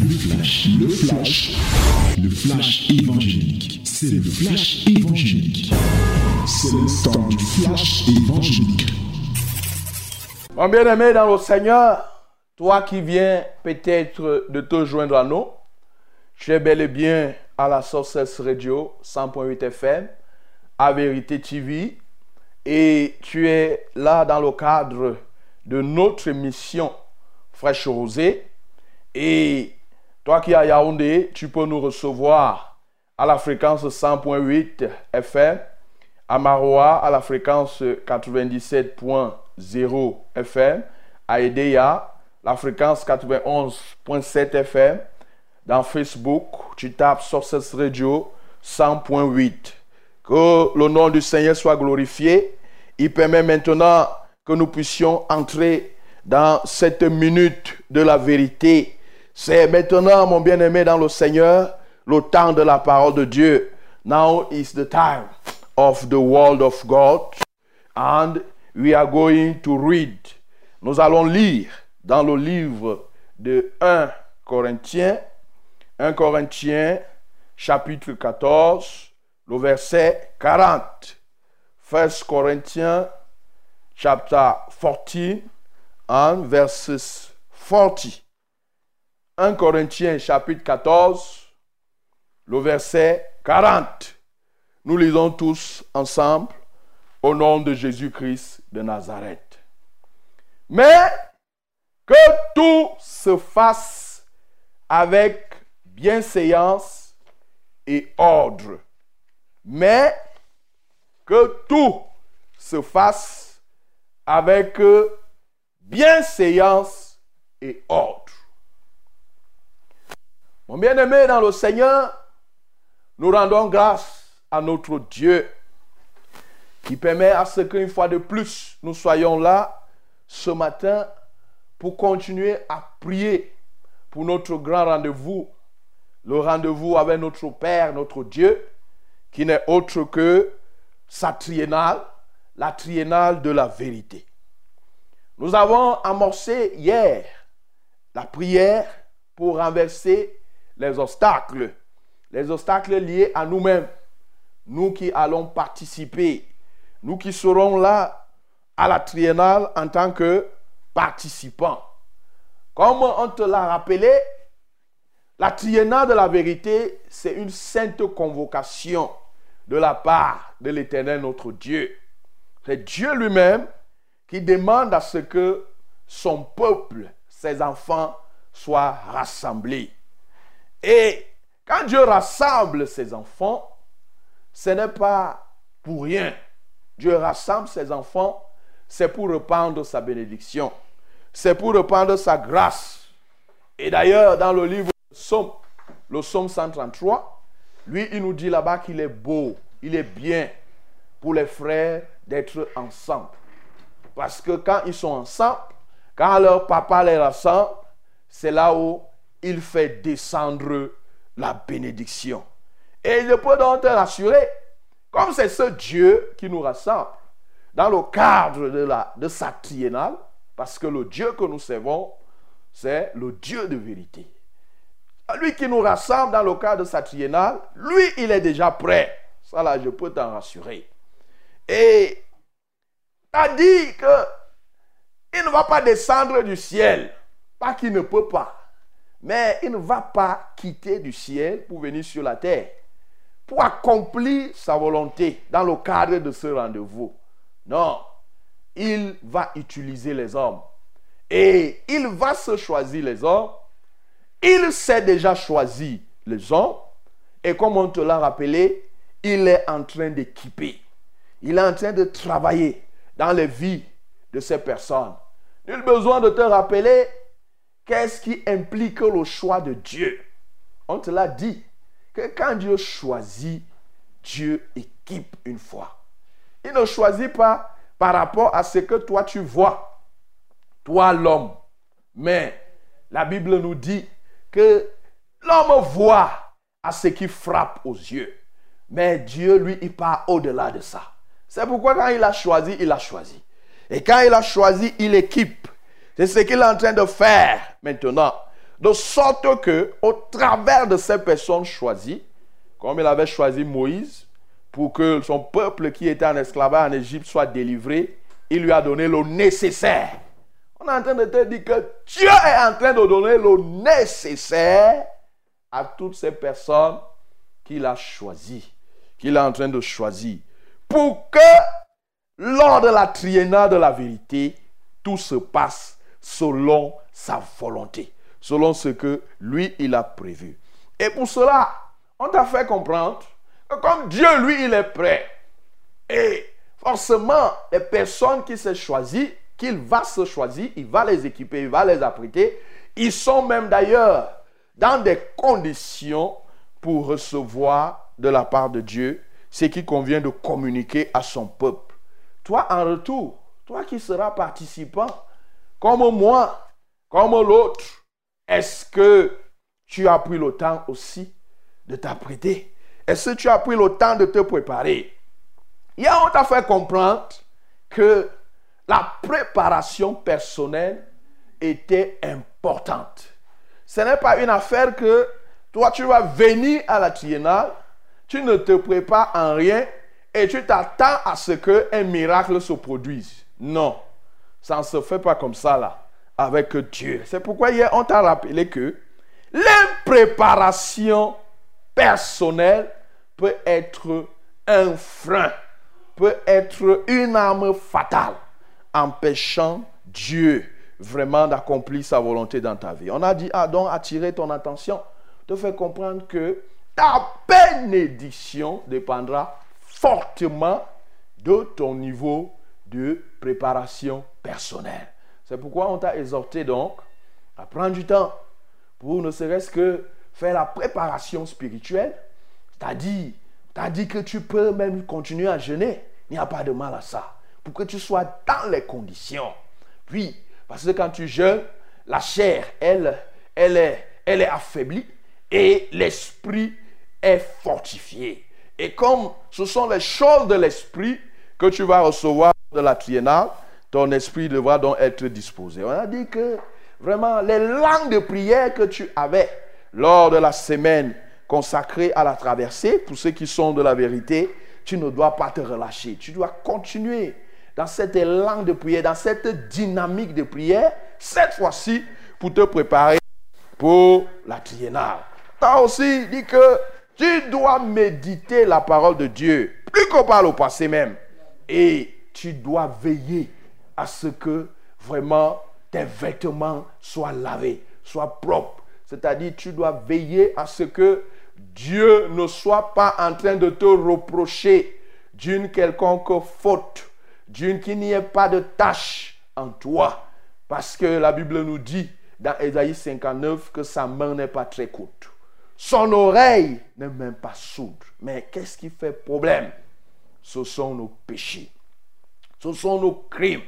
Le flash, le flash, le flash évangélique. C'est le flash évangélique. C'est le temps du flash évangélique. Mon bien-aimé dans le Seigneur, toi qui viens peut-être de te joindre à nous, tu es bel et bien à la Sources Radio 100.8 FM, à Vérité TV, et tu es là dans le cadre de notre émission Fraîche Rosée. Et toi qui es à Yaoundé, tu peux nous recevoir à la fréquence 100.8 FM, à Maroua à la fréquence 97.0 FM, à Edea la fréquence 91.7 FM. Dans Facebook, tu tapes Sources Radio 100.8. Que le nom du Seigneur soit glorifié. Il permet maintenant que nous puissions entrer dans cette minute de la vérité. C'est maintenant, mon bien-aimé dans le Seigneur, le temps de la parole de Dieu. Now is the time of the word of God. And we are going to read. Nous allons lire dans le livre de 1 Corinthiens, 1 Corinthiens chapitre 14, le verset 40. 1 Corinthians chapter 14 and verses 40. 1 Corinthiens chapitre 14, le verset 40. Nous lisons tous ensemble au nom de Jésus-Christ de Nazareth. Mais que tout se fasse avec bienséance et ordre. Mais que tout se fasse avec bienséance et ordre. Mon bien-aimé dans le Seigneur, nous rendons grâce à notre Dieu qui permet à ce qu'une fois de plus, nous soyons là ce matin pour continuer à prier pour notre grand rendez-vous, le rendez-vous avec notre Père, notre Dieu, qui n'est autre que sa triennale, la triennale de la vérité. Nous avons amorcé hier la prière pour renverser les obstacles, les obstacles liés à nous-mêmes, nous qui allons participer, nous qui serons là à la triennale en tant que participants. Comme on te l'a rappelé, la triennale de la vérité, c'est une sainte convocation de la part de l'Éternel notre Dieu. C'est Dieu lui-même qui demande à ce que son peuple, ses enfants, soient rassemblés. Et quand Dieu rassemble ses enfants, ce n'est pas pour rien. Dieu rassemble ses enfants, c'est pour répandre sa bénédiction. C'est pour répandre sa grâce. Et d'ailleurs, dans le livre de Somme, le Somme 133, lui, il nous dit là-bas qu'il est beau, il est bien pour les frères d'être ensemble. Parce que quand ils sont ensemble, quand leur papa les rassemble, c'est là où il fait descendre la bénédiction. Et il peut donc te rassurer, comme c'est ce Dieu qui nous rassemble, dans le cadre de, la, de sa triennale, parce que le Dieu que nous servons, c'est le Dieu de vérité. Lui qui nous rassemble dans le cadre de sa triennale, lui, il est déjà prêt. Ça là, je peux t'en rassurer. Et a dit que il ne va pas descendre du ciel. Pas qu'il ne peut pas. Mais il ne va pas quitter du ciel pour venir sur la terre. Pour accomplir sa volonté dans le cadre de ce rendez-vous. Non. Il va utiliser les hommes. Et il va se choisir les hommes. Il s'est déjà choisi les hommes. Et comme on te l'a rappelé, il est en train d'équiper. Il est en train de travailler dans les vies de ces personnes. Nul besoin de te rappeler qu'est-ce qui implique le choix de Dieu? On te l'a dit que quand Dieu choisit, Dieu équipe une fois. Il ne choisit pas par rapport à ce que toi tu vois, toi l'homme. Mais la Bible nous dit que l'homme voit à ce qui frappe aux yeux. Mais Dieu, lui, il part au-delà de ça. C'est pourquoi quand il a choisi, il a choisi. Et quand il a choisi, il équipe. C'est ce qu'il est en train de faire maintenant. De sorte que, au travers de ces personnes choisies, comme il avait choisi Moïse, pour que son peuple qui était en esclavage en Égypte soit délivré, il lui a donné le nécessaire. On est en train de te dire que Dieu est en train de donner le nécessaire à toutes ces personnes qu'il a choisies, qu'il est en train de choisir, pour que lors de la triennale de la vérité, tout se passe selon sa volonté, selon ce que lui, il a prévu. Et pour cela, on t'a fait comprendre que comme Dieu, lui, il est prêt, et forcément, les personnes qui se choisissent, qu'il va se choisir, il va les équiper, il va les apprêter, ils sont même d'ailleurs dans des conditions pour recevoir de la part de Dieu ce qui convient de communiquer à son peuple. Toi, en retour, toi qui seras participant, comme moi, comme l'autre, est-ce que tu as pris le temps aussi de t'apprêter? Est-ce que tu as pris le temps de te préparer? Hier, on t'a fait comprendre que la préparation personnelle était importante. Ce n'est pas une affaire que toi, tu vas venir à la triennale, tu ne te prépares en rien et tu t'attends à ce qu'un miracle se produise. Non, ça ne se fait pas comme ça là, avec Dieu. C'est pourquoi hier, on t'a rappelé que l'impréparation personnelle peut être un frein, peut être une arme fatale, empêchant Dieu vraiment d'accomplir sa volonté dans ta vie. On a dit, ah donc, attirer ton attention, te faire comprendre que ta bénédiction dépendra fortement de ton niveau de préparation personnelle. C'est pourquoi on t'a exhorté donc à prendre du temps pour ne serait-ce que faire la préparation spirituelle. C'est-à-dire, as dit que tu peux même continuer à jeûner. Il n'y a pas de mal à ça. Pour que tu sois dans les conditions. Puis, parce que quand tu jeûnes, la chair, elle, elle, est, elle est affaiblie et l'esprit est fortifié. Et comme ce sont les choses de l'esprit que tu vas recevoir de la triennale, ton esprit devra donc être disposé. On a dit que vraiment les langues de prière que tu avais lors de la semaine consacrée à la traversée, pour ceux qui sont de la vérité, tu ne dois pas te relâcher. Tu dois continuer dans cette langue de prière, dans cette dynamique de prière, cette fois-ci, pour te préparer pour la triennale. Tu as aussi dit que tu dois méditer la parole de Dieu, plus qu'on parle au passé même. Et tu dois veiller à ce que vraiment tes vêtements soient lavés, soient propres. C'est-à-dire, tu dois veiller à ce que Dieu ne soit pas en train de te reprocher d'une quelconque faute Dieu qu'il n'y ait pas de tâche en toi. Parce que la Bible nous dit dans Ésaïe 59 que sa main n'est pas très courte. Son oreille n'est même pas sourde. Mais qu'est-ce qui fait problème? Ce sont nos péchés. Ce sont nos crimes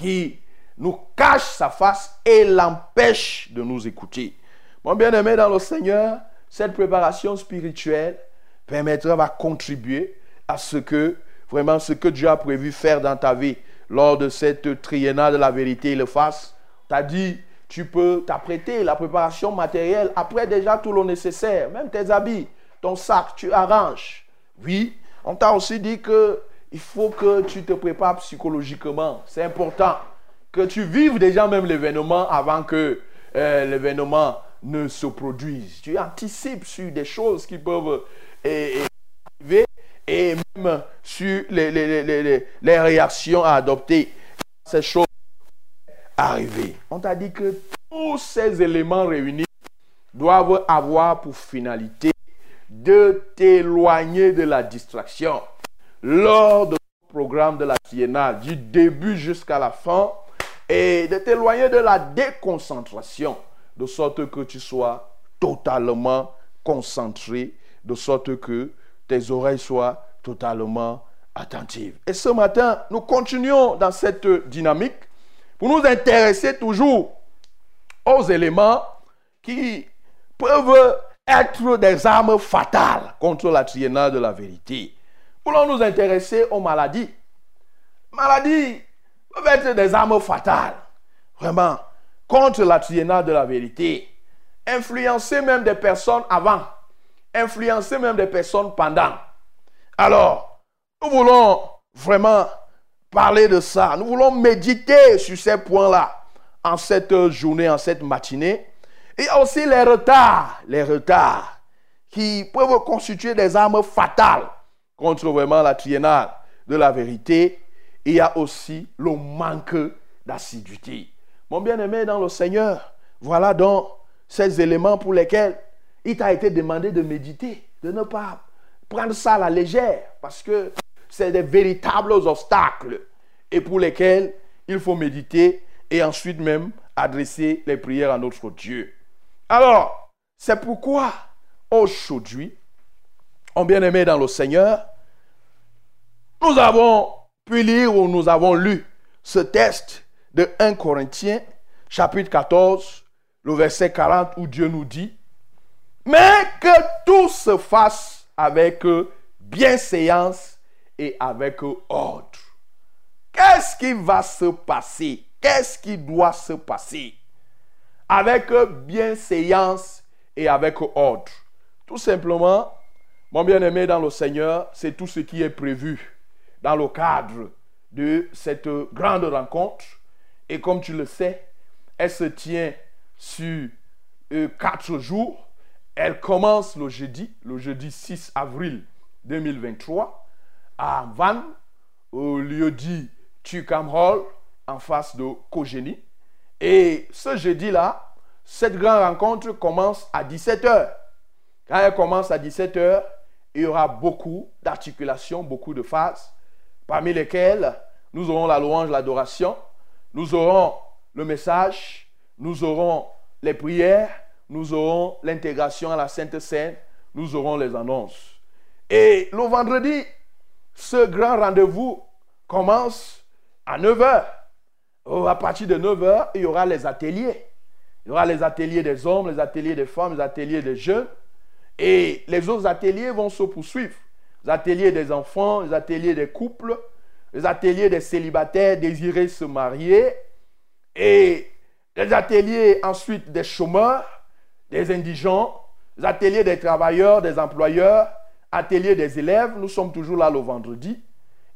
qui nous cachent sa face et l'empêchent de nous écouter. Mon bien-aimé dans le Seigneur, cette préparation spirituelle permettra, va contribuer à ce que vraiment ce que Dieu a prévu faire dans ta vie lors de cette triennale de la vérité, il le fasse. Tu as dit, tu peux t'apprêter, la préparation matérielle, après déjà tout le nécessaire, même tes habits, ton sac, tu arranges. Oui, on t'a aussi dit que il faut que tu te prépares psychologiquement. C'est important que tu vives déjà même l'événement avant que euh, l'événement ne se produise. Tu anticipes sur des choses qui peuvent arriver et même sur les, les, réactions à adopter ces choses arriver. On t'a dit que tous ces éléments réunis doivent avoir pour finalité de t'éloigner de la distraction lors de programme de la triennale, du début jusqu'à la fin, et de t'éloigner de la déconcentration, de sorte que tu sois totalement concentré, de sorte que tes oreilles soient totalement attentives. Et ce matin, nous continuons dans cette dynamique pour nous intéresser toujours aux éléments qui peuvent être des armes fatales contre la triennale de la vérité. Voulons nous intéresser aux maladies. Maladies peuvent être des armes fatales, vraiment, contre la triennale de la vérité. influencer même des personnes avant, influencer même des personnes pendant. Alors, nous voulons vraiment parler de ça. Nous voulons méditer sur ces points-là en cette journée, en cette matinée. A aussi les retards, les retards qui peuvent constituer des armes fatales contre vraiment la triennale de la vérité. Il y a aussi le manque d'assiduité. Mon bien-aimé dans le Seigneur, voilà donc ces éléments pour lesquels il t'a été demandé de méditer, de ne pas prendre ça à la légère, parce que c'est des véritables obstacles et pour lesquels il faut méditer et ensuite même adresser les prières à notre Dieu. Alors, c'est pourquoi aujourd'hui, en bien-aimé dans le Seigneur, nous avons pu lire ou nous avons lu ce texte de 1 Corinthiens, chapitre 14, le verset 40, où Dieu nous dit, mais que tout se fasse avec bienséance et avec ordre. Qu'est-ce qui va se passer? Qu'est-ce qui doit se passer? Avec bienséance et avec ordre. Tout simplement, mon bien-aimé dans le Seigneur, c'est tout ce qui est prévu dans le cadre de cette grande rencontre. Et comme tu le sais, elle se tient sur euh, quatre jours. Elle commence le jeudi, le jeudi 6 avril 2023, à Vannes, au lieu dit Tucam Hall, en face de Kogeni. Et ce jeudi-là, cette grande rencontre commence à 17h. Quand elle commence à 17h, il y aura beaucoup d'articulations, beaucoup de phases, parmi lesquelles nous aurons la louange, l'adoration, nous aurons le message, nous aurons les prières, nous aurons l'intégration à la Sainte Seine, nous aurons les annonces. Et le vendredi, ce grand rendez-vous commence à 9h. À partir de 9h, il y aura les ateliers. Il y aura les ateliers des hommes, les ateliers des femmes, les ateliers des jeunes. Et les autres ateliers vont se poursuivre. Les ateliers des enfants, les ateliers des couples, les ateliers des célibataires désirés se marier. Et les ateliers ensuite des chômeurs, des indigents, les ateliers des travailleurs, des employeurs, ateliers des élèves. Nous sommes toujours là le vendredi.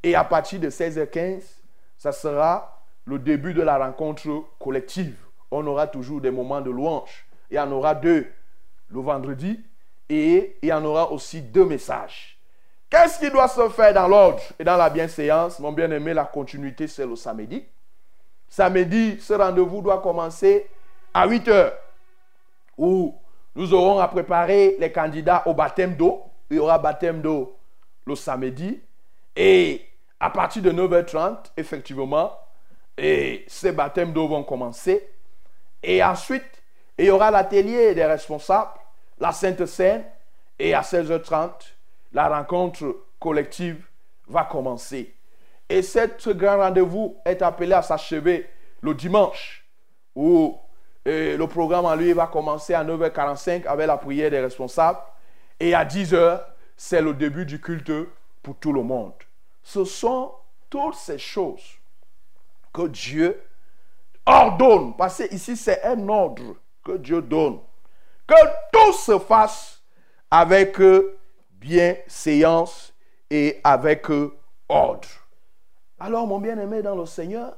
Et à partir de 16h15, ça sera le début de la rencontre collective. On aura toujours des moments de louange. Il y en aura deux le vendredi et il y en aura aussi deux messages. Qu'est-ce qui doit se faire dans l'ordre et dans la bienséance Mon bien-aimé, la continuité, c'est le samedi. Samedi, ce rendez-vous doit commencer à 8 heures, où nous aurons à préparer les candidats au baptême d'eau. Il y aura baptême d'eau le samedi. Et à partir de 9h30, effectivement, ces baptêmes d'eau vont commencer. Et ensuite, il y aura l'atelier des responsables, la Sainte Seine, et à 16h30, la rencontre collective va commencer. Et ce grand rendez-vous est appelé à s'achever le dimanche, où le programme en lui va commencer à 9h45 avec la prière des responsables. Et à 10h, c'est le début du culte pour tout le monde. Ce sont toutes ces choses que Dieu ordonne. Parce que ici, c'est un ordre que Dieu donne. Que tout se fasse avec bienséance et avec ordre. Alors, mon bien-aimé dans le Seigneur,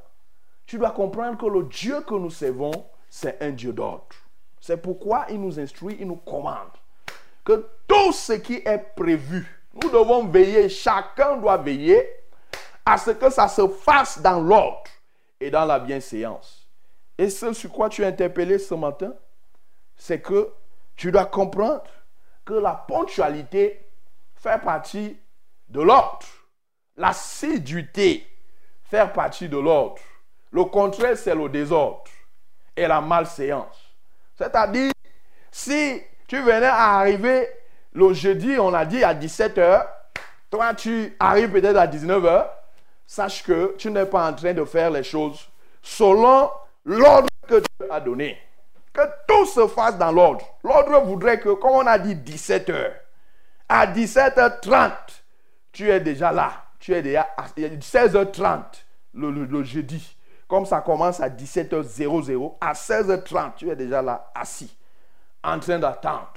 tu dois comprendre que le Dieu que nous servons, c'est un Dieu d'ordre. C'est pourquoi il nous instruit, il nous commande que tout ce qui est prévu, nous devons veiller, chacun doit veiller à ce que ça se fasse dans l'ordre et dans la bienséance. Et ce sur quoi tu es interpellé ce matin, c'est que tu dois comprendre que la ponctualité fait partie de l'ordre. L'assiduité fait partie de l'ordre. Le contraire, c'est le désordre et la malséance. C'est-à-dire, si tu venais à arriver le jeudi, on a dit à 17h, toi tu arrives peut-être à 19h, sache que tu n'es pas en train de faire les choses selon l'ordre que Dieu a donné. Que tout se fasse dans l'ordre. L'ordre voudrait que, comme on a dit 17h, à 17h30, tu es déjà là. Tu es déjà à 16h30 le, jeudi. Comme ça commence à 17h00, à 16h30, tu es déjà là assis. en train d'attendre.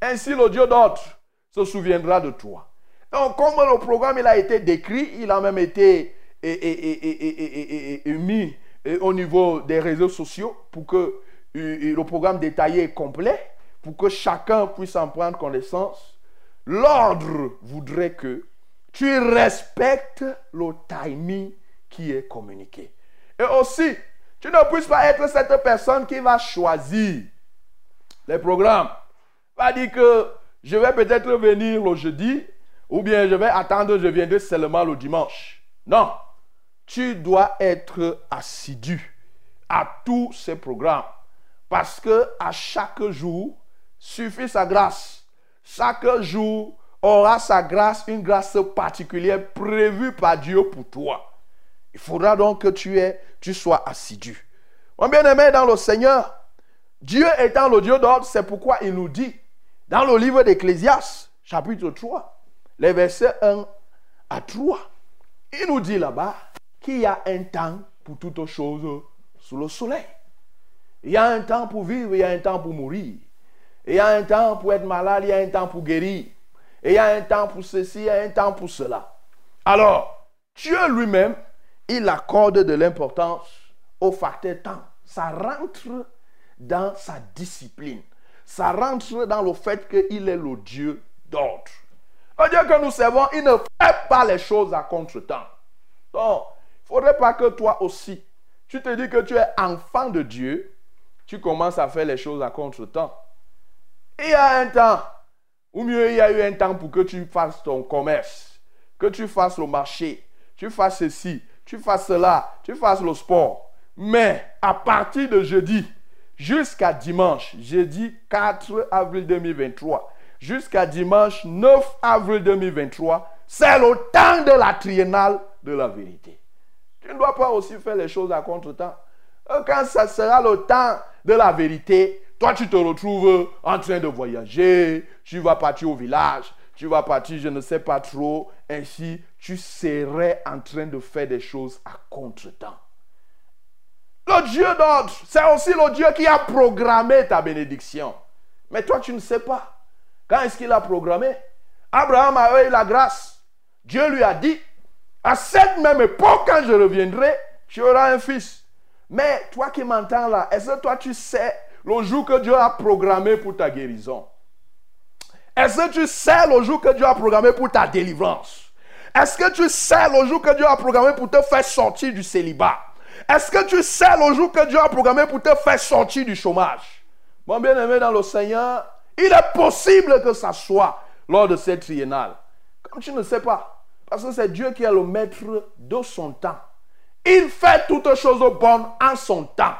Ainsi, le Dieu d'autre se souviendra de toi. Donc, comme le programme il a été décrit, il a même été mis au niveau des réseaux sociaux pour que le programme détaillé est complet, pour que chacun puisse en prendre connaissance. L'ordre voudrait que tu respectes le timing qui est communiqué. Et aussi, tu ne puisses pas être cette personne qui va choisir les programmes. Va dire que je vais peut-être venir le jeudi ou bien je vais attendre, je viendrai seulement le dimanche. Non, tu dois être assidu à tous ces programmes parce que à chaque jour suffit sa grâce. Chaque jour aura sa grâce, une grâce particulière prévue par Dieu pour toi. Il faudra donc que tu, tu sois assidu. Mon bien-aimé dans le Seigneur, Dieu étant le Dieu d'ordre, c'est pourquoi il nous dit dans le livre d'Ecclésias, chapitre 3, les versets 1 à 3, il nous dit là-bas qu'il y a un temps pour toutes choses sous le soleil. Il y a un temps pour vivre, il y a un temps pour mourir. Il y a un temps pour être malade, il y a un temps pour guérir. Il y a un temps pour ceci, il y a un temps pour cela. Alors, Dieu lui-même, il accorde de l'importance au facteur temps. Ça rentre dans sa discipline. Ça rentre dans le fait qu'il est le Dieu d'ordre. Le Dieu que nous servons, il ne fait pas les choses à contre-temps. Donc, il ne faudrait pas que toi aussi, tu te dis que tu es enfant de Dieu, tu commences à faire les choses à contre-temps. Il y a un temps, ou mieux, il y a eu un temps pour que tu fasses ton commerce, que tu fasses le marché, tu fasses ceci, tu fasses cela, tu fasses le sport. Mais à partir de jeudi jusqu'à dimanche, jeudi 4 avril 2023, jusqu'à dimanche 9 avril 2023, c'est le temps de la triennale de la vérité. Tu ne dois pas aussi faire les choses à contre-temps. Euh, quand ça sera le temps de la vérité, toi tu te retrouves en train de voyager, tu vas partir au village, tu vas partir, je ne sais pas trop, ainsi tu serais en train de faire des choses à contre-temps. Le Dieu d'ordre, c'est aussi le Dieu qui a programmé ta bénédiction. Mais toi, tu ne sais pas. Quand est-ce qu'il a programmé? Abraham a eu la grâce. Dieu lui a dit, à cette même époque, quand je reviendrai, tu auras un fils. Mais toi qui m'entends là, est-ce que toi tu sais le jour que Dieu a programmé pour ta guérison? Est-ce que tu sais le jour que Dieu a programmé pour ta délivrance? Est-ce que tu sais le jour que Dieu a programmé pour te faire sortir du célibat? Est-ce que tu sais le jour que Dieu a programmé pour te faire sortir du chômage? Mon bien-aimé dans le Seigneur, il est possible que ça soit lors de cette triennale. Comme tu ne sais pas, parce que c'est Dieu qui est le maître de son temps. Il fait toutes choses bonnes en son temps.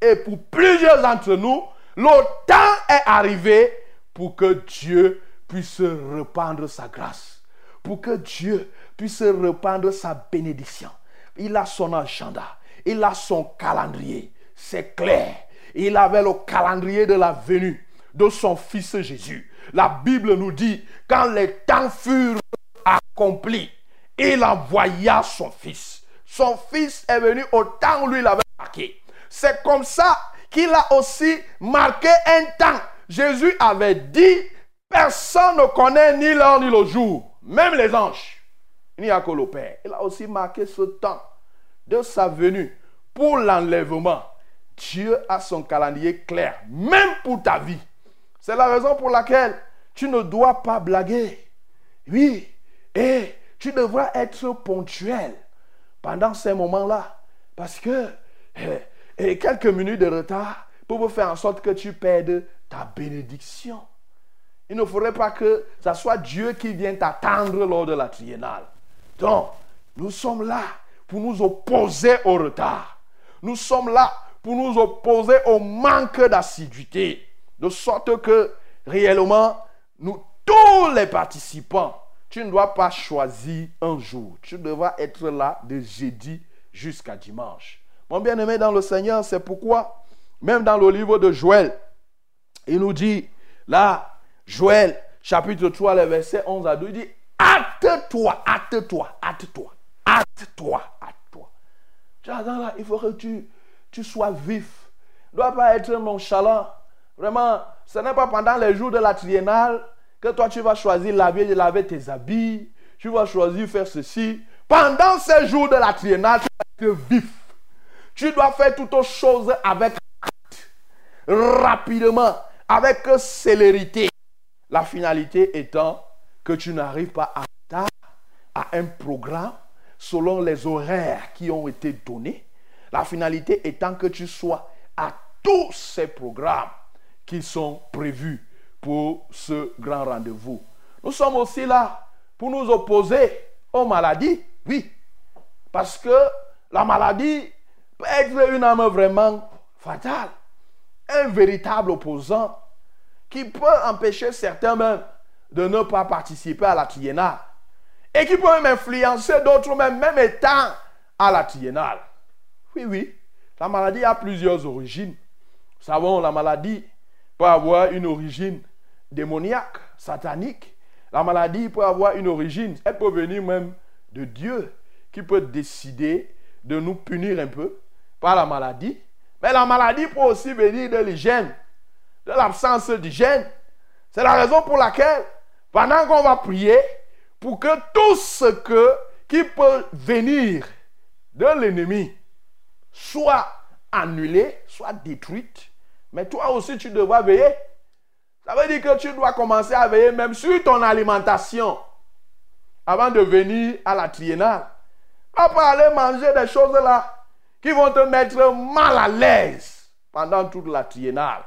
Et pour plusieurs d'entre nous, le temps est arrivé pour que Dieu puisse répandre sa grâce, pour que Dieu puisse répandre sa bénédiction. Il a son agenda, il a son calendrier, c'est clair. Il avait le calendrier de la venue de son Fils Jésus. La Bible nous dit, quand les temps furent accomplis, il envoya son Fils. Son Fils est venu au temps où lui l'avait marqué. C'est comme ça qu'il a aussi marqué un temps. Jésus avait dit, personne ne connaît ni l'heure ni le jour, même les anges. Il n'y a que le Père. Il a aussi marqué ce temps de sa venue pour l'enlèvement. Dieu a son calendrier clair, même pour ta vie. C'est la raison pour laquelle tu ne dois pas blaguer. Oui, et tu devras être ponctuel pendant ces moments-là. Parce que eh, et quelques minutes de retard pour faire en sorte que tu perdes ta bénédiction. Il ne faudrait pas que ce soit Dieu qui vienne t'attendre lors de la triennale. Donc, nous sommes là pour nous opposer au retard. Nous sommes là pour nous opposer au manque d'assiduité. De sorte que réellement, nous, tous les participants, tu ne dois pas choisir un jour. Tu devras être là de jeudi jusqu'à dimanche. Mon bien-aimé dans le Seigneur, c'est pourquoi, même dans le livre de Joël, il nous dit, là, Joël, chapitre 3, le verset 11 à 12, il dit, hâte-toi, hâte-toi, hâte-toi, hâte-toi, hâte-toi. là, il faut que tu, tu sois vif. Tu ne dois pas être nonchalant. Vraiment, ce n'est pas pendant les jours de la triennale toi tu vas choisir laver, laver tes habits, tu vas choisir faire ceci. Pendant ces jours de la triennale, tu dois être vif. Tu dois faire toutes choses avec rapidement, avec célérité. La finalité étant que tu n'arrives pas à à un programme selon les horaires qui ont été donnés. La finalité étant que tu sois à tous ces programmes qui sont prévus pour ce grand rendez-vous. Nous sommes aussi là pour nous opposer aux maladies, oui. Parce que la maladie peut être une âme vraiment fatale, un véritable opposant qui peut empêcher certains même de ne pas participer à la triennale et qui peut même influencer d'autres même, même étant à la triennale. Oui, oui, la maladie a plusieurs origines. Savons, la maladie peut avoir une origine démoniaque, satanique. La maladie peut avoir une origine, elle peut venir même de Dieu, qui peut décider de nous punir un peu par la maladie. Mais la maladie peut aussi venir de l'hygiène, de l'absence d'hygiène. C'est la raison pour laquelle, pendant qu'on va prier, pour que tout ce que, qui peut venir de l'ennemi soit annulé, soit détruit, mais toi aussi tu devras veiller. Ça veut dire que tu dois commencer à veiller même sur ton alimentation avant de venir à la triennale. Pas pour aller manger des choses là qui vont te mettre mal à l'aise pendant toute la triennale.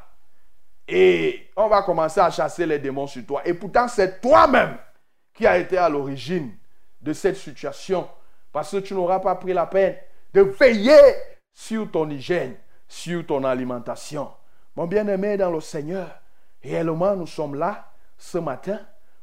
Et on va commencer à chasser les démons sur toi. Et pourtant, c'est toi-même qui a été à l'origine de cette situation. Parce que tu n'auras pas pris la peine de veiller sur ton hygiène, sur ton alimentation. Mon bien-aimé dans le Seigneur, réellement nous sommes là ce matin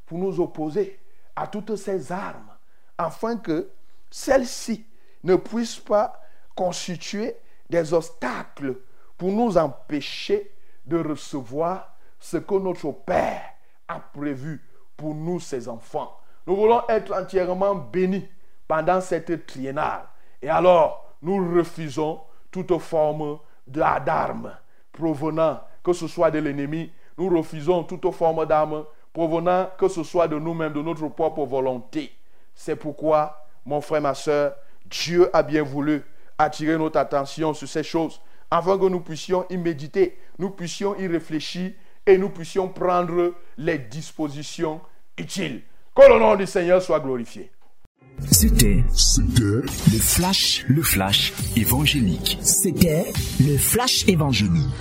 pour nous opposer à toutes ces armes, afin que celles-ci ne puissent pas constituer des obstacles pour nous empêcher de recevoir ce que notre Père a prévu pour nous, ses enfants. Nous voulons être entièrement bénis pendant cette triennale. Et alors, nous refusons toute forme d'armes provenant, que ce soit de l'ennemi. Nous refusons toute forme d'armes provenant, que ce soit de nous-mêmes, de notre propre volonté. C'est pourquoi, mon frère, ma soeur, Dieu a bien voulu attirer notre attention sur ces choses, afin que nous puissions y méditer, nous puissions y réfléchir et nous puissions prendre les dispositions utiles. Que le nom du Seigneur soit glorifié. C'était C'était le flash, le flash évangélique. C'était le flash évangélique.